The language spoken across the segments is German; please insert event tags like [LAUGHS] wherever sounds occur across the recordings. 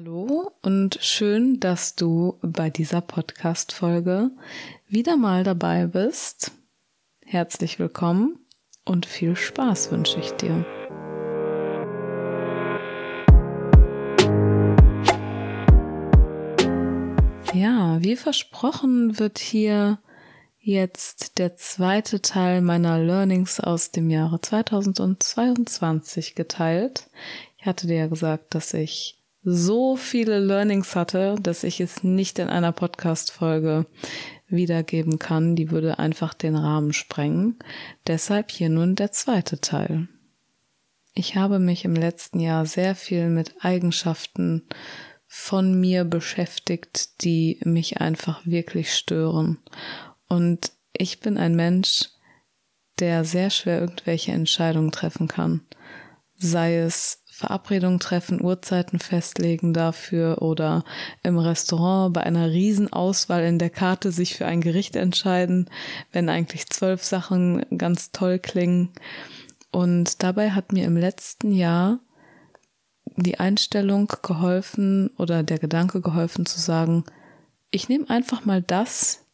Hallo und schön, dass du bei dieser Podcast-Folge wieder mal dabei bist. Herzlich willkommen und viel Spaß wünsche ich dir. Ja, wie versprochen wird hier jetzt der zweite Teil meiner Learnings aus dem Jahre 2022 geteilt. Ich hatte dir ja gesagt, dass ich so viele Learnings hatte, dass ich es nicht in einer Podcast-Folge wiedergeben kann. Die würde einfach den Rahmen sprengen. Deshalb hier nun der zweite Teil. Ich habe mich im letzten Jahr sehr viel mit Eigenschaften von mir beschäftigt, die mich einfach wirklich stören. Und ich bin ein Mensch, der sehr schwer irgendwelche Entscheidungen treffen kann. Sei es Verabredungen treffen, Uhrzeiten festlegen dafür oder im Restaurant bei einer Riesenauswahl in der Karte sich für ein Gericht entscheiden, wenn eigentlich zwölf Sachen ganz toll klingen. Und dabei hat mir im letzten Jahr die Einstellung geholfen oder der Gedanke geholfen zu sagen, ich nehme einfach mal das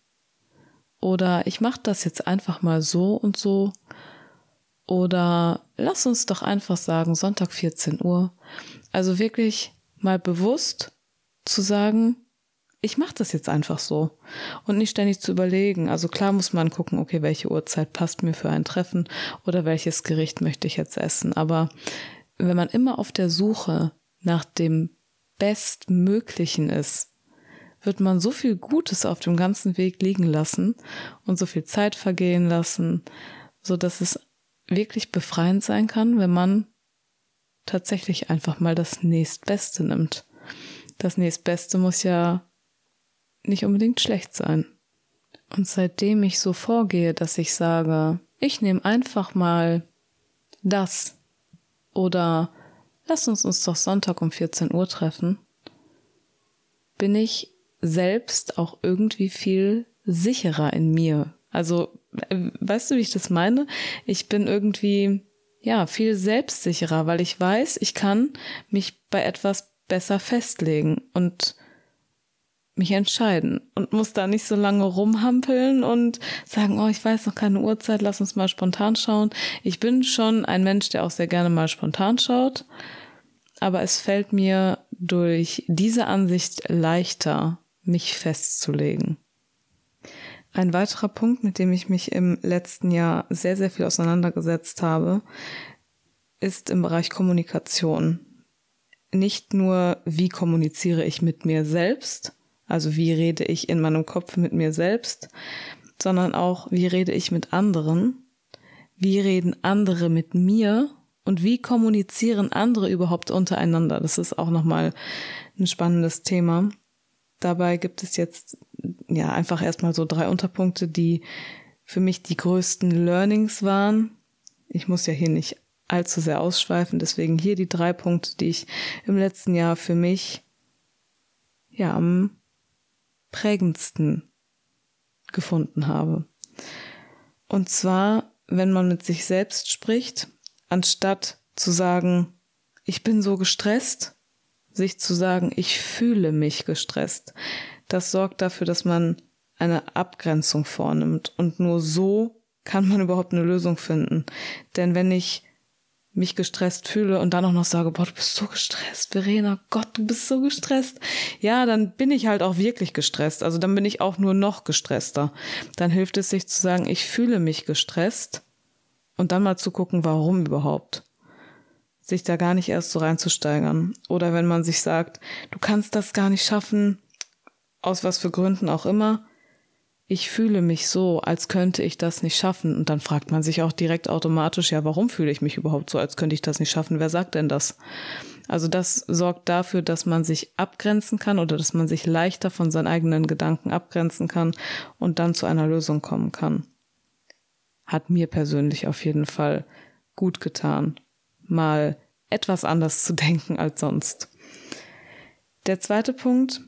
oder ich mache das jetzt einfach mal so und so oder lass uns doch einfach sagen, Sonntag 14 Uhr. Also wirklich mal bewusst zu sagen, ich mache das jetzt einfach so und nicht ständig zu überlegen. Also klar muss man gucken, okay, welche Uhrzeit passt mir für ein Treffen oder welches Gericht möchte ich jetzt essen. Aber wenn man immer auf der Suche nach dem Bestmöglichen ist, wird man so viel Gutes auf dem ganzen Weg liegen lassen und so viel Zeit vergehen lassen, so dass es wirklich befreiend sein kann, wenn man tatsächlich einfach mal das nächstbeste nimmt. Das nächstbeste muss ja nicht unbedingt schlecht sein. Und seitdem ich so vorgehe, dass ich sage, ich nehme einfach mal das oder lass uns uns doch Sonntag um 14 Uhr treffen, bin ich selbst auch irgendwie viel sicherer in mir. Also weißt du, wie ich das meine? Ich bin irgendwie, ja, viel selbstsicherer, weil ich weiß, ich kann mich bei etwas besser festlegen und mich entscheiden und muss da nicht so lange rumhampeln und sagen, oh, ich weiß noch keine Uhrzeit, lass uns mal spontan schauen. Ich bin schon ein Mensch, der auch sehr gerne mal spontan schaut, aber es fällt mir durch diese Ansicht leichter, mich festzulegen. Ein weiterer Punkt, mit dem ich mich im letzten Jahr sehr, sehr viel auseinandergesetzt habe, ist im Bereich Kommunikation. Nicht nur, wie kommuniziere ich mit mir selbst, also wie rede ich in meinem Kopf mit mir selbst, sondern auch, wie rede ich mit anderen, wie reden andere mit mir und wie kommunizieren andere überhaupt untereinander. Das ist auch nochmal ein spannendes Thema. Dabei gibt es jetzt ja einfach erstmal so drei Unterpunkte, die für mich die größten Learnings waren. Ich muss ja hier nicht allzu sehr ausschweifen, deswegen hier die drei Punkte, die ich im letzten Jahr für mich ja am prägendsten gefunden habe. Und zwar, wenn man mit sich selbst spricht, anstatt zu sagen, ich bin so gestresst, sich zu sagen, ich fühle mich gestresst. Das sorgt dafür, dass man eine Abgrenzung vornimmt. Und nur so kann man [LAUGHS] überhaupt eine Lösung finden. Denn wenn ich mich gestresst fühle und dann auch noch sage, boah, du bist so gestresst, Verena, Gott, du bist so gestresst. Ja, dann bin ich halt auch wirklich gestresst. Also dann bin ich auch nur noch gestresster. Dann hilft es sich zu sagen, ich fühle mich gestresst und dann mal zu gucken, warum überhaupt sich da gar nicht erst so reinzusteigern. Oder wenn man sich sagt, du kannst das gar nicht schaffen, aus was für Gründen auch immer, ich fühle mich so, als könnte ich das nicht schaffen. Und dann fragt man sich auch direkt automatisch, ja, warum fühle ich mich überhaupt so, als könnte ich das nicht schaffen? Wer sagt denn das? Also das sorgt dafür, dass man sich abgrenzen kann oder dass man sich leichter von seinen eigenen Gedanken abgrenzen kann und dann zu einer Lösung kommen kann. Hat mir persönlich auf jeden Fall gut getan mal etwas anders zu [LAUGHS] denken als sonst. Der zweite Punkt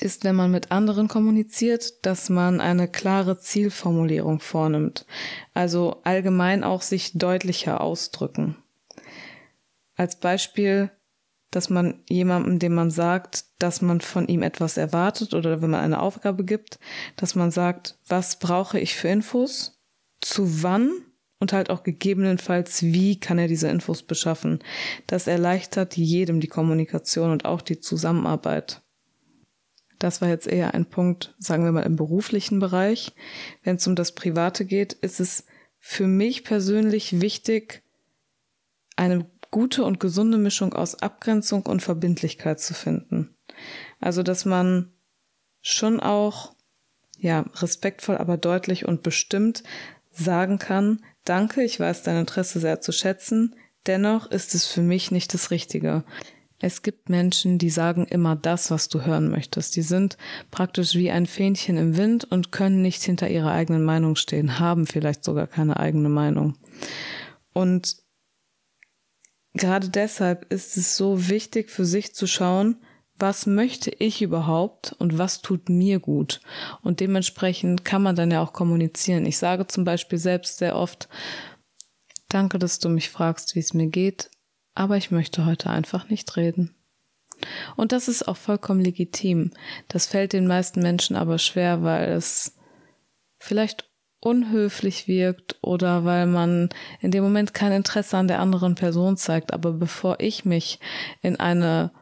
ist, wenn man mit anderen kommuniziert, dass man eine klare Zielformulierung vornimmt. Also allgemein auch sich deutlicher ausdrücken. Als Beispiel dass man jemandem, dem man sagt, dass man von ihm etwas erwartet oder wenn man eine Aufgabe gibt, dass man sagt, was brauche ich für Infos, zu wann und halt auch gegebenenfalls, wie kann er diese Infos beschaffen. Das erleichtert jedem die Kommunikation und auch die Zusammenarbeit. Das war jetzt eher ein Punkt, sagen wir mal, im beruflichen Bereich. Wenn es um das Private geht, ist es für mich persönlich wichtig, eine gute und gesunde Mischung aus Abgrenzung und Verbindlichkeit zu finden. Also, dass man schon auch, ja, respektvoll, aber deutlich und bestimmt sagen kann, danke, ich weiß dein Interesse sehr zu schätzen, dennoch ist es für mich nicht das Richtige. Es gibt Menschen, die sagen immer das, was du hören möchtest. Die sind praktisch wie ein Fähnchen im Wind und können nicht hinter ihrer eigenen Meinung stehen, haben vielleicht sogar keine eigene Meinung. Und gerade deshalb ist es so wichtig für sich zu schauen, was möchte ich überhaupt und was tut mir gut. Und dementsprechend kann man dann ja auch kommunizieren. Ich sage zum Beispiel selbst sehr oft, danke, dass du mich fragst, wie es mir geht, aber ich möchte heute einfach nicht reden. Und das ist auch vollkommen legitim. Das fällt den meisten Menschen aber schwer, weil es vielleicht unhöflich wirkt oder weil man in dem Moment kein Interesse an der anderen Person zeigt. Aber bevor ich mich in eine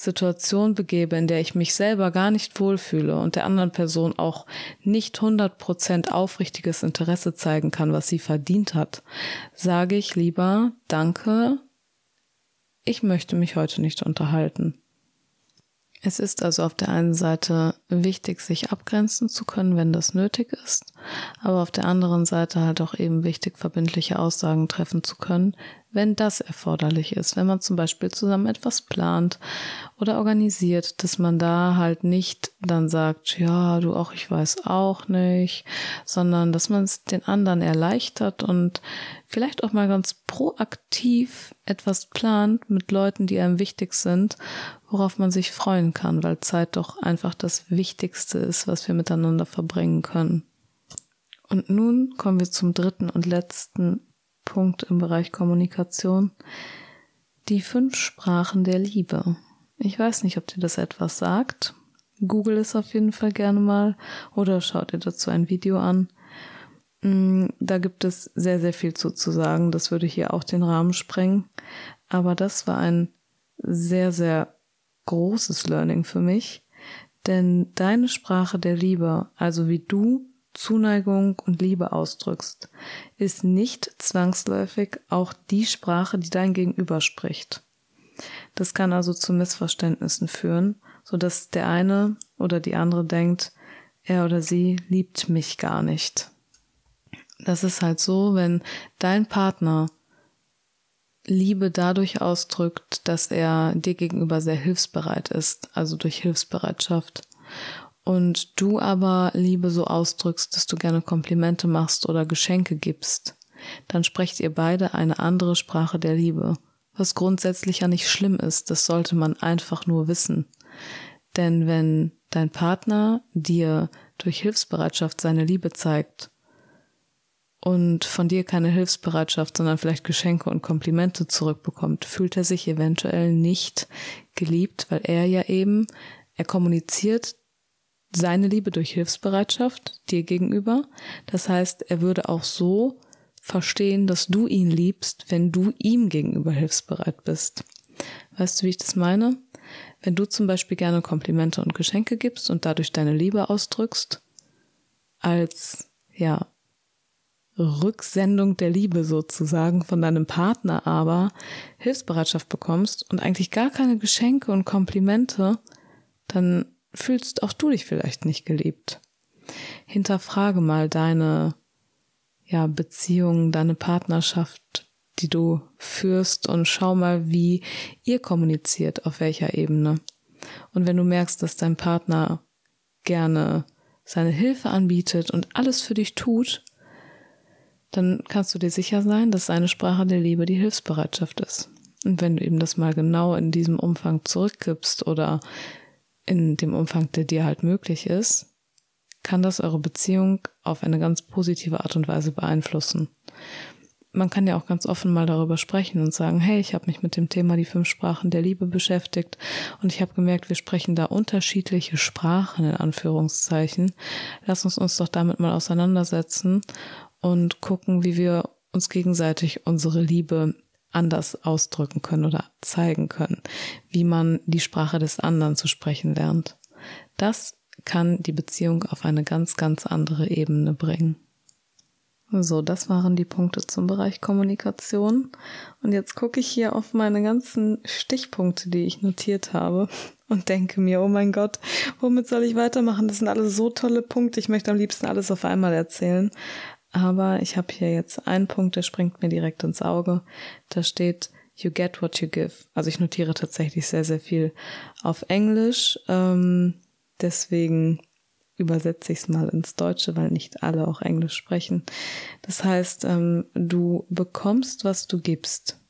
Situation begebe, in der ich mich selber gar nicht wohlfühle und der anderen Person auch nicht 100% aufrichtiges Interesse zeigen kann, was sie verdient hat, sage ich lieber Danke, ich möchte mich heute nicht unterhalten. Es ist also auf der einen Seite wichtig, sich abgrenzen zu können, wenn das nötig ist, aber auf der anderen Seite halt auch eben wichtig, verbindliche Aussagen treffen zu können, wenn das erforderlich ist. Wenn man zum Beispiel zusammen etwas plant oder organisiert, dass man da halt nicht dann sagt, ja, du auch, ich weiß auch nicht, sondern dass man es den anderen erleichtert und vielleicht auch mal ganz proaktiv etwas plant mit Leuten, die einem wichtig sind, worauf man sich freuen kann, weil Zeit doch einfach das Wichtigste ist, was wir miteinander verbringen können. Und nun kommen wir zum dritten und letzten Punkt im Bereich Kommunikation. Die fünf Sprachen der Liebe. Ich weiß nicht, ob dir das etwas sagt. Google es auf jeden Fall gerne mal oder schaut dir dazu ein Video an. Mm, da gibt es sehr, sehr viel zu, zu sagen. Das würde hier auch den Rahmen sprengen. Aber das war ein sehr, sehr großes Learning für mich. Denn deine Sprache der Liebe, also wie du Zuneigung und Liebe ausdrückst, ist nicht zwangsläufig auch die Sprache, die dein Gegenüber spricht. Das kann also zu Missverständnissen führen, so dass der eine oder die andere denkt, er oder sie liebt mich gar nicht. Das ist halt so, wenn dein Partner Liebe dadurch ausdrückt, dass er dir gegenüber sehr hilfsbereit ist, also durch Hilfsbereitschaft und du aber Liebe so ausdrückst, dass du gerne Komplimente machst oder Geschenke gibst, dann sprecht ihr beide eine andere Sprache der Liebe, was grundsätzlich ja nicht schlimm ist, das sollte man einfach nur wissen. Denn wenn dein Partner dir durch Hilfsbereitschaft seine Liebe zeigt und von dir keine Hilfsbereitschaft, sondern vielleicht Geschenke und Komplimente zurückbekommt, fühlt er sich eventuell nicht geliebt, weil er ja eben, er kommuniziert seine Liebe durch Hilfsbereitschaft dir gegenüber. Das heißt, er würde auch so verstehen, dass du ihn liebst, wenn du ihm gegenüber hilfsbereit bist. Weißt du, wie ich das meine? Wenn du zum Beispiel gerne Komplimente und Geschenke gibst und dadurch deine Liebe ausdrückst, als, ja, Rücksendung der Liebe sozusagen von deinem Partner aber Hilfsbereitschaft bekommst und eigentlich gar keine Geschenke und Komplimente, dann fühlst auch du dich vielleicht nicht geliebt. Hinterfrage mal deine ja, Beziehung, deine Partnerschaft, die du führst und schau mal, wie ihr kommuniziert, auf welcher Ebene. Und wenn du merkst, dass dein Partner gerne seine Hilfe anbietet und alles für dich tut, dann kannst du dir sicher sein, dass seine Sprache der Liebe die Hilfsbereitschaft ist. Und wenn du eben das mal genau in diesem Umfang zurückgibst oder in dem Umfang, der dir halt möglich ist, kann das eure Beziehung auf eine ganz positive Art und Weise beeinflussen. man kann ja auch ganz offen mal darüber sprechen und sagen, hey, ich habe mich mit dem Thema die fünf Sprachen der Liebe beschäftigt und ich habe gemerkt, wir sprechen da unterschiedliche Sprachen in Anführungszeichen. Lass uns uns doch damit mal auseinandersetzen und gucken, wie wir uns gegenseitig unsere Liebe anders ausdrücken können oder zeigen können, wie man die Sprache des anderen zu sprechen lernt. Das kann die Beziehung auf eine ganz, ganz andere Ebene bringen. So, das waren die Punkte zum Bereich Kommunikation. Und jetzt gucke ich hier auf meine ganzen Stichpunkte, die ich notiert habe und denke mir, oh mein Gott, womit soll ich weitermachen? Das sind alles so tolle Punkte. Ich möchte am liebsten alles auf einmal erzählen. Aber ich habe hier jetzt einen Punkt, der springt mir direkt ins Auge. Da steht, you get what you give. Also ich notiere tatsächlich sehr, sehr viel auf Englisch. Ähm, deswegen übersetze ich es mal ins Deutsche, weil nicht alle auch Englisch sprechen. Das heißt, ähm, du bekommst, was du gibst.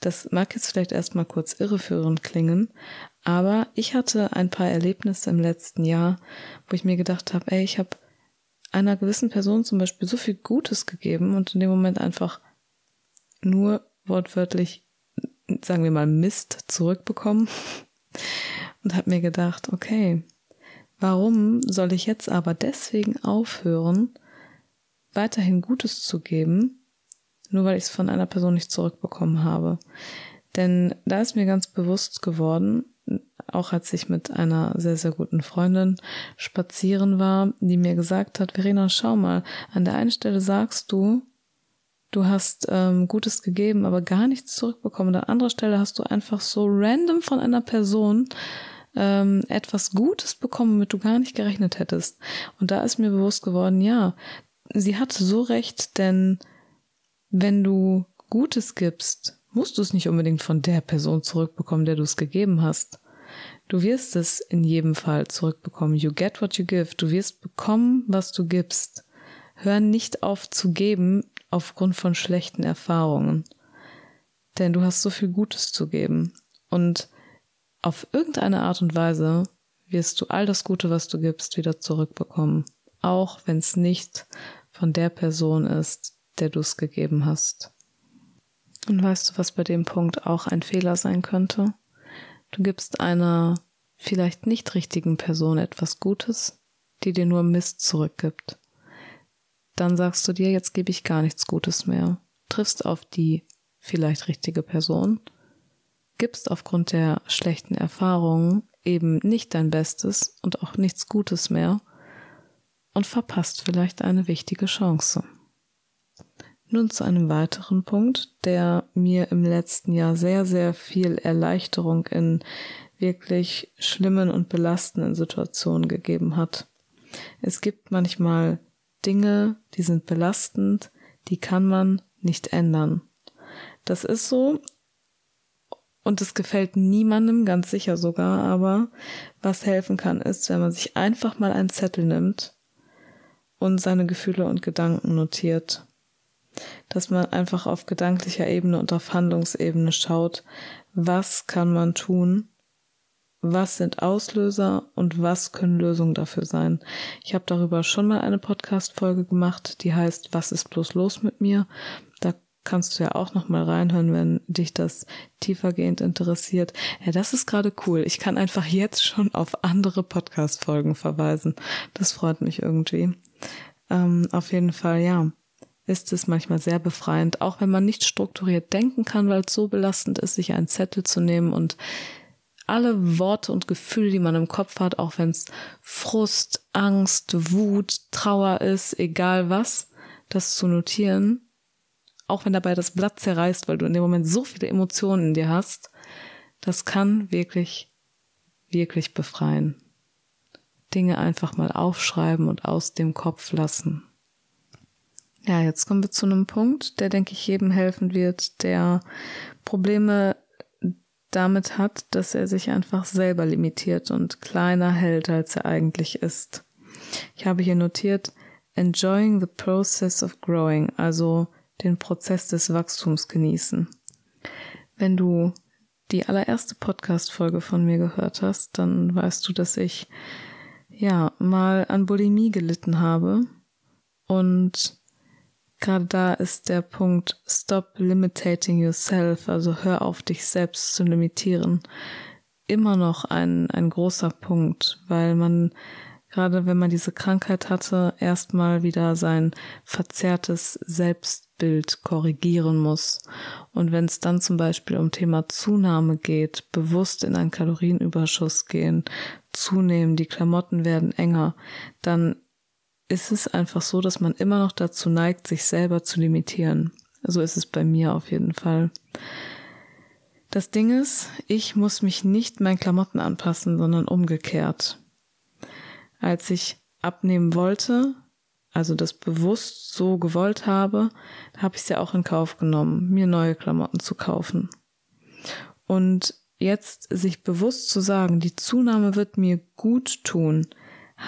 Das mag jetzt vielleicht erstmal kurz irreführend klingen, aber ich hatte ein paar Erlebnisse im letzten Jahr, wo ich mir gedacht habe, ey, ich habe einer gewissen Person zum Beispiel so viel Gutes gegeben und in dem Moment einfach nur wortwörtlich, sagen wir mal, Mist zurückbekommen [LAUGHS] und habe mir gedacht, okay, Warum soll ich jetzt aber deswegen aufhören, weiterhin Gutes zu geben, nur weil ich es von einer Person nicht zurückbekommen habe? Denn da ist mir ganz bewusst geworden, auch als ich mit einer sehr, sehr guten Freundin spazieren war, die mir gesagt hat, Verena, schau mal, an der einen Stelle sagst du, du hast ähm, Gutes gegeben, aber gar nichts zurückbekommen. An der anderen Stelle hast du einfach so random von einer Person ähm, etwas Gutes bekommen, womit du gar nicht gerechnet hättest. Und da ist mir bewusst geworden, ja, sie hatte so recht, denn wenn du Gutes gibst, musst du es nicht unbedingt von der Person zurückbekommen, der du es gegeben hast. Du wirst es in jedem Fall zurückbekommen. You get what you give. Du wirst bekommen, was du gibst. Hör nicht auf zu geben aufgrund von schlechten Erfahrungen. Denn du hast so viel Gutes zu geben. Und auf irgendeine Art und Weise wirst du all das Gute, was du gibst, wieder zurückbekommen. Auch wenn es nicht von der Person ist, der du es gegeben hast. Und weißt du, was bei dem Punkt auch ein Fehler sein könnte? Du gibst einer vielleicht nicht richtigen Person etwas Gutes, die dir nur Mist zurückgibt. Dann sagst du dir, jetzt gebe ich gar nichts Gutes mehr. Triffst auf die vielleicht richtige Person gibst aufgrund der schlechten Erfahrungen eben nicht dein Bestes und auch nichts Gutes mehr und verpasst vielleicht eine wichtige Chance. Nun zu einem weiteren Punkt, der mir im letzten Jahr sehr, sehr viel Erleichterung in wirklich schlimmen und belastenden Situationen gegeben hat. Es gibt manchmal Dinge, die sind belastend, die kann man nicht ändern. Das ist so, und es gefällt niemandem, ganz sicher sogar, aber was helfen kann, ist, wenn man sich einfach mal einen Zettel nimmt und seine Gefühle und Gedanken notiert. Dass man einfach auf gedanklicher Ebene und auf Handlungsebene schaut, was kann man tun, was sind Auslöser und was können Lösungen dafür sein. Ich habe darüber schon mal eine Podcast-Folge gemacht, die heißt Was ist bloß los mit mir? Da kannst du ja auch noch mal reinhören, wenn dich das tiefergehend interessiert. Ja, das ist gerade cool. Ich kann einfach jetzt schon auf andere Podcast-Folgen verweisen. Das freut mich irgendwie. Ähm, auf jeden Fall, ja, ist es manchmal sehr befreiend, auch wenn man nicht strukturiert denken kann, weil es so belastend ist, sich einen Zettel zu nehmen und alle Worte und Gefühle, die man im Kopf hat, auch wenn es Frust, Angst, Wut, Trauer ist, egal was, das zu notieren auch wenn dabei das Blatt zerreißt, weil du in dem Moment so viele Emotionen in dir hast, das kann wirklich, wirklich befreien. Dinge einfach mal aufschreiben und aus dem Kopf lassen. Ja, jetzt kommen wir zu einem Punkt, der, denke ich, jedem helfen wird, der Probleme damit hat, dass er sich einfach selber limitiert und kleiner hält, als er eigentlich ist. Ich habe hier notiert, enjoying the process of growing, also den Prozess des Wachstums genießen. Wenn du die allererste Podcast-Folge von mir gehört hast, dann weißt du, dass ich ja mal an Bulimie gelitten habe und gerade da ist der Punkt Stop limiting yourself, also hör auf dich selbst zu limitieren, immer noch ein, ein großer Punkt, weil man gerade wenn man diese Krankheit hatte, erstmal wieder sein verzerrtes Selbstbild korrigieren muss. Und wenn es dann zum Beispiel um Thema Zunahme geht, bewusst in einen Kalorienüberschuss gehen, zunehmen, die Klamotten werden enger, dann ist es einfach so, dass man immer noch dazu neigt, sich selber zu limitieren. So ist es bei mir auf jeden Fall. Das Ding ist, ich muss mich nicht meinen Klamotten anpassen, sondern umgekehrt als ich abnehmen wollte, also das bewusst so gewollt habe, habe ich es ja auch in Kauf genommen, mir neue Klamotten zu kaufen. Und jetzt sich bewusst zu sagen, die Zunahme wird mir gut tun,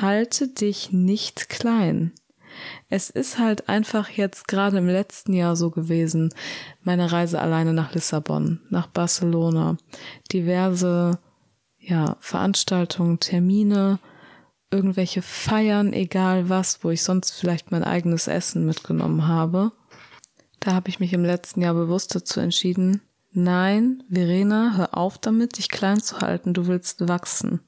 halte dich nicht klein. Es ist halt einfach jetzt gerade im letzten Jahr so gewesen, meine Reise alleine nach Lissabon, nach Barcelona, diverse ja, Veranstaltungen, Termine, irgendwelche Feiern, egal was, wo ich sonst vielleicht mein eigenes Essen mitgenommen habe. Da habe ich mich im letzten Jahr bewusst dazu entschieden, nein, Verena, hör auf damit, dich klein zu halten, du willst wachsen.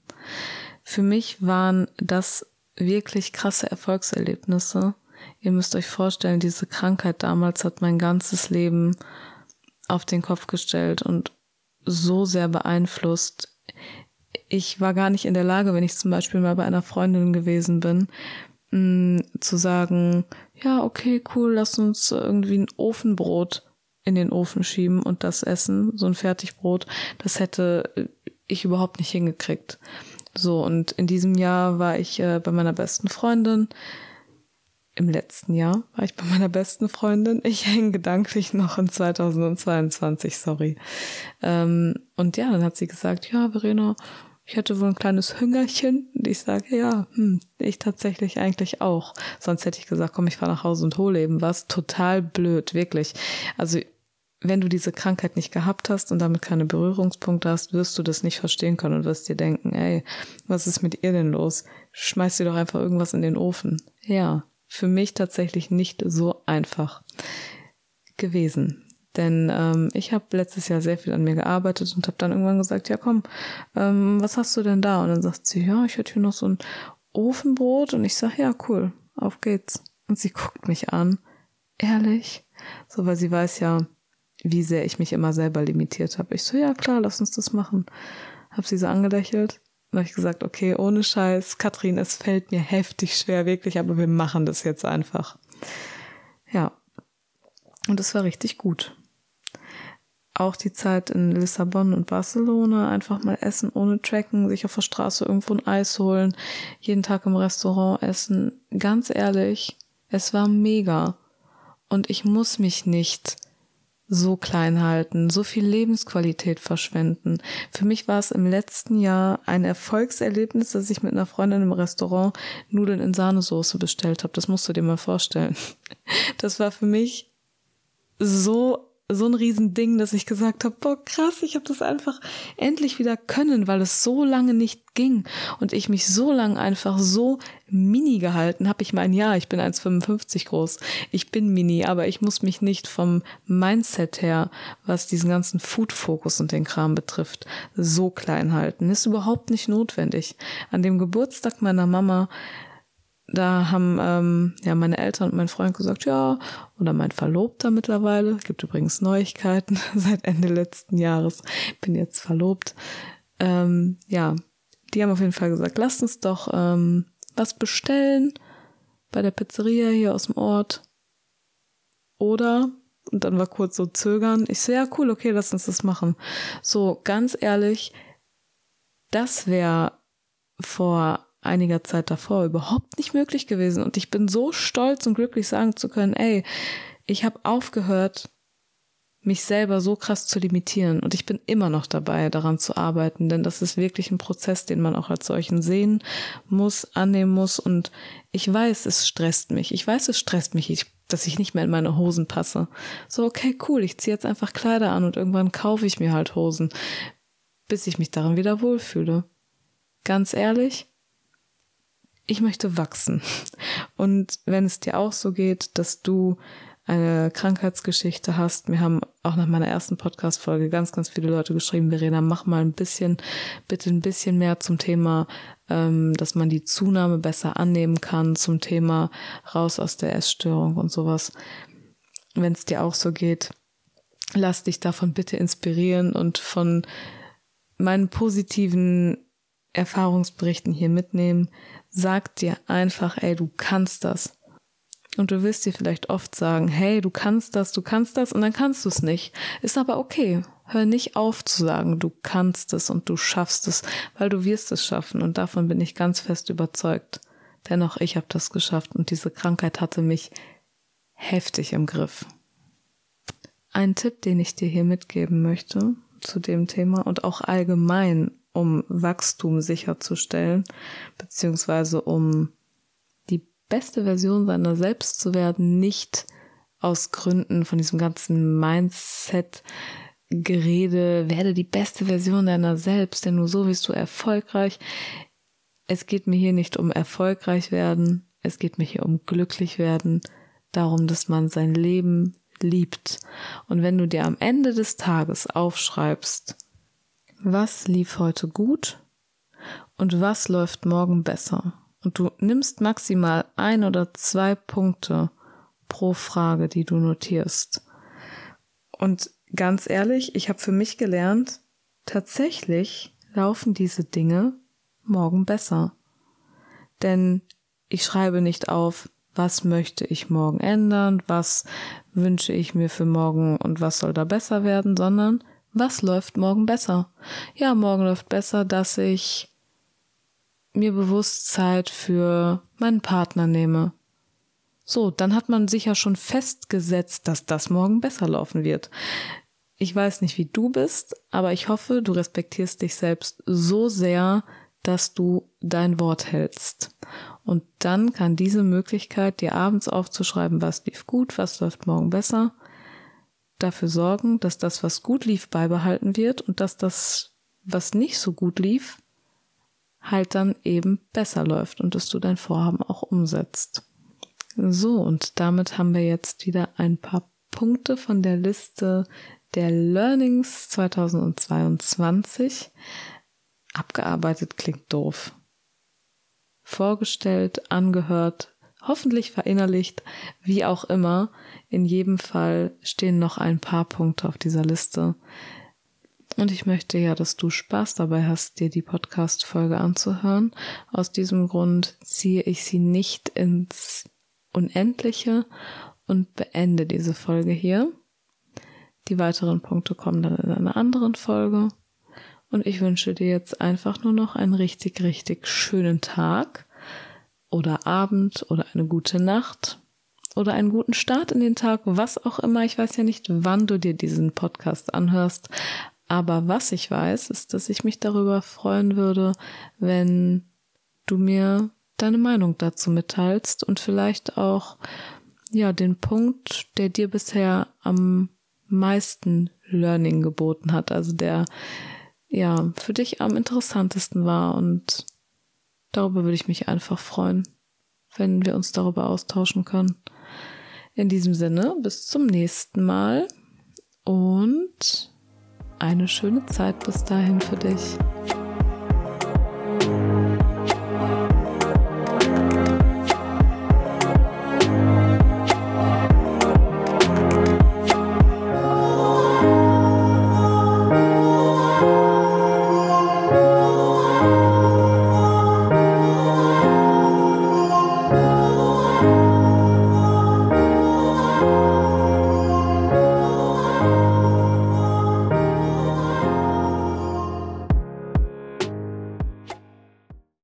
Für mich waren das wirklich krasse Erfolgserlebnisse. Ihr müsst euch vorstellen, diese Krankheit damals hat mein ganzes Leben auf den Kopf gestellt und so sehr beeinflusst ich war gar nicht in der Lage, wenn ich zum Beispiel mal bei einer Freundin gewesen bin, mm, zu sagen, ja, okay, cool, lass uns irgendwie ein Ofenbrot in den Ofen schieben und das essen, so ein Fertigbrot, das hätte ich überhaupt nicht hingekriegt. So, und in diesem Jahr war ich äh, bei meiner besten Freundin. Im letzten Jahr war ich bei meiner besten Freundin. Ich hänge gedanklich noch in 2022, sorry. Ähm, und ja, dann hat sie gesagt, ja, Verena, ich hätte wohl ein kleines Hüngerchen. Und ich sage, ja, hm, ich tatsächlich eigentlich auch. Sonst hätte ich gesagt, komm, ich fahre nach Hause und hole eben was. Total blöd, wirklich. Also wenn du diese Krankheit nicht gehabt hast und damit keine Berührungspunkte hast, wirst du das nicht verstehen können und wirst dir denken, ey, was ist mit ihr denn los? Schmeiß dir doch einfach irgendwas in den Ofen. Ja, für mich tatsächlich nicht so einfach gewesen. Denn ähm, ich habe letztes Jahr sehr viel an mir gearbeitet und habe dann irgendwann gesagt, ja komm, ähm, was hast du denn da? Und dann sagt sie, ja, ich hätte hier noch so ein Ofenbrot. Und ich sage, ja, cool, auf geht's. Und sie guckt mich an. Ehrlich? So, weil sie weiß ja, wie sehr ich mich immer selber limitiert habe. Ich so, ja klar, lass uns das machen. Hab sie so angelächelt. Und habe ich gesagt, okay, ohne Scheiß, Katrin, es fällt mir heftig schwer, wirklich, aber wir machen das jetzt einfach. Ja. Und es war richtig gut auch die Zeit in Lissabon und Barcelona, einfach mal essen ohne Tracken, sich auf der Straße irgendwo ein Eis holen, jeden Tag im Restaurant essen. Ganz ehrlich, es war mega. Und ich muss mich nicht so klein halten, so viel Lebensqualität verschwenden. Für mich war es im letzten Jahr ein Erfolgserlebnis, dass ich mit einer Freundin im Restaurant Nudeln in Sahnesoße bestellt habe. Das musst du dir mal vorstellen. Das war für mich so so ein Riesending, dass ich gesagt habe, boah, krass, ich habe das einfach endlich wieder können, weil es so lange nicht ging und ich mich so lange einfach so mini gehalten habe. Ich meine, ja, ich bin 1,55 groß, ich bin mini, aber ich muss mich nicht vom Mindset her, was diesen ganzen Food-Fokus und den Kram betrifft, so klein halten. Ist überhaupt nicht notwendig. An dem Geburtstag meiner Mama da haben ähm, ja meine Eltern und mein Freund gesagt, ja, oder mein Verlobter mittlerweile, gibt übrigens Neuigkeiten [LAUGHS] seit Ende letzten Jahres, bin jetzt verlobt. Ähm, ja, die haben auf jeden Fall gesagt, lasst uns doch ähm, was bestellen bei der Pizzeria hier aus dem Ort. Oder, und dann war kurz so zögern, ich so, ja, cool, okay, lass uns das machen. So, ganz ehrlich, das wäre vor einiger Zeit davor überhaupt nicht möglich gewesen. Und ich bin so stolz und glücklich sagen zu können, ey, ich habe aufgehört, mich selber so krass zu limitieren. Und ich bin immer noch dabei, daran zu arbeiten, denn das ist wirklich ein Prozess, den man auch als solchen sehen muss, annehmen muss. Und ich weiß, es stresst mich. Ich weiß, es stresst mich, ich, dass ich nicht mehr in meine Hosen passe. So, okay, cool, ich ziehe jetzt einfach Kleider an und irgendwann kaufe ich mir halt Hosen, bis ich mich darin wieder wohlfühle. Ganz ehrlich, ich möchte wachsen. Und wenn es dir auch so geht, dass du eine Krankheitsgeschichte hast. Mir haben auch nach meiner ersten Podcast-Folge ganz, ganz viele Leute geschrieben, Verena, mach mal ein bisschen, bitte ein bisschen mehr zum Thema, ähm, dass man die Zunahme besser annehmen kann, zum Thema raus aus der Essstörung und sowas. Wenn es dir auch so geht, lass dich davon bitte inspirieren und von meinen positiven Erfahrungsberichten hier mitnehmen. Sag dir einfach, ey, du kannst das. Und du wirst dir vielleicht oft sagen, hey, du kannst das, du kannst das und dann kannst du es nicht. Ist aber okay. Hör nicht auf zu sagen, du kannst es und du schaffst es, weil du wirst es schaffen und davon bin ich ganz fest überzeugt. Dennoch, ich habe das geschafft und diese Krankheit hatte mich heftig im Griff. Ein Tipp, den ich dir hier mitgeben möchte zu dem Thema und auch allgemein, um Wachstum sicherzustellen, beziehungsweise um beste Version seiner selbst zu werden, nicht aus Gründen von diesem ganzen Mindset, Gerede, werde die beste Version deiner selbst, denn nur so wirst du erfolgreich. Es geht mir hier nicht um erfolgreich werden, es geht mir hier um glücklich werden, darum, dass man sein Leben liebt. Und wenn du dir am Ende des Tages aufschreibst, was lief heute gut und was läuft morgen besser, und du nimmst maximal ein oder zwei Punkte pro Frage, die du notierst. Und ganz ehrlich, ich habe für mich gelernt, tatsächlich laufen diese Dinge morgen besser. Denn ich schreibe nicht auf, was möchte ich morgen ändern, was wünsche ich mir für morgen und was soll da besser werden, sondern was läuft morgen besser? Ja, morgen läuft besser, dass ich mir bewusst Zeit für meinen Partner nehme. So, dann hat man sich ja schon festgesetzt, dass das morgen besser laufen wird. Ich weiß nicht, wie du bist, aber ich hoffe, du respektierst dich selbst so sehr, dass du dein Wort hältst. Und dann kann diese Möglichkeit, dir abends aufzuschreiben, was lief gut, was läuft morgen besser, dafür sorgen, dass das, was gut lief, beibehalten wird und dass das, was nicht so gut lief, halt dann eben besser läuft und dass du dein Vorhaben auch umsetzt. So, und damit haben wir jetzt wieder ein paar Punkte von der Liste der Learnings 2022. Abgearbeitet klingt doof. Vorgestellt, angehört, hoffentlich verinnerlicht, wie auch immer. In jedem Fall stehen noch ein paar Punkte auf dieser Liste, und ich möchte ja, dass du Spaß dabei hast, dir die Podcast-Folge anzuhören. Aus diesem Grund ziehe ich sie nicht ins Unendliche und beende diese Folge hier. Die weiteren Punkte kommen dann in einer anderen Folge. Und ich wünsche dir jetzt einfach nur noch einen richtig, richtig schönen Tag oder Abend oder eine gute Nacht oder einen guten Start in den Tag, was auch immer. Ich weiß ja nicht, wann du dir diesen Podcast anhörst, aber was ich weiß, ist, dass ich mich darüber freuen würde, wenn du mir deine Meinung dazu mitteilst und vielleicht auch ja den Punkt, der dir bisher am meisten Learning geboten hat, also der ja für dich am interessantesten war und darüber würde ich mich einfach freuen, wenn wir uns darüber austauschen können. In diesem Sinne, bis zum nächsten Mal und eine schöne Zeit bis dahin für dich.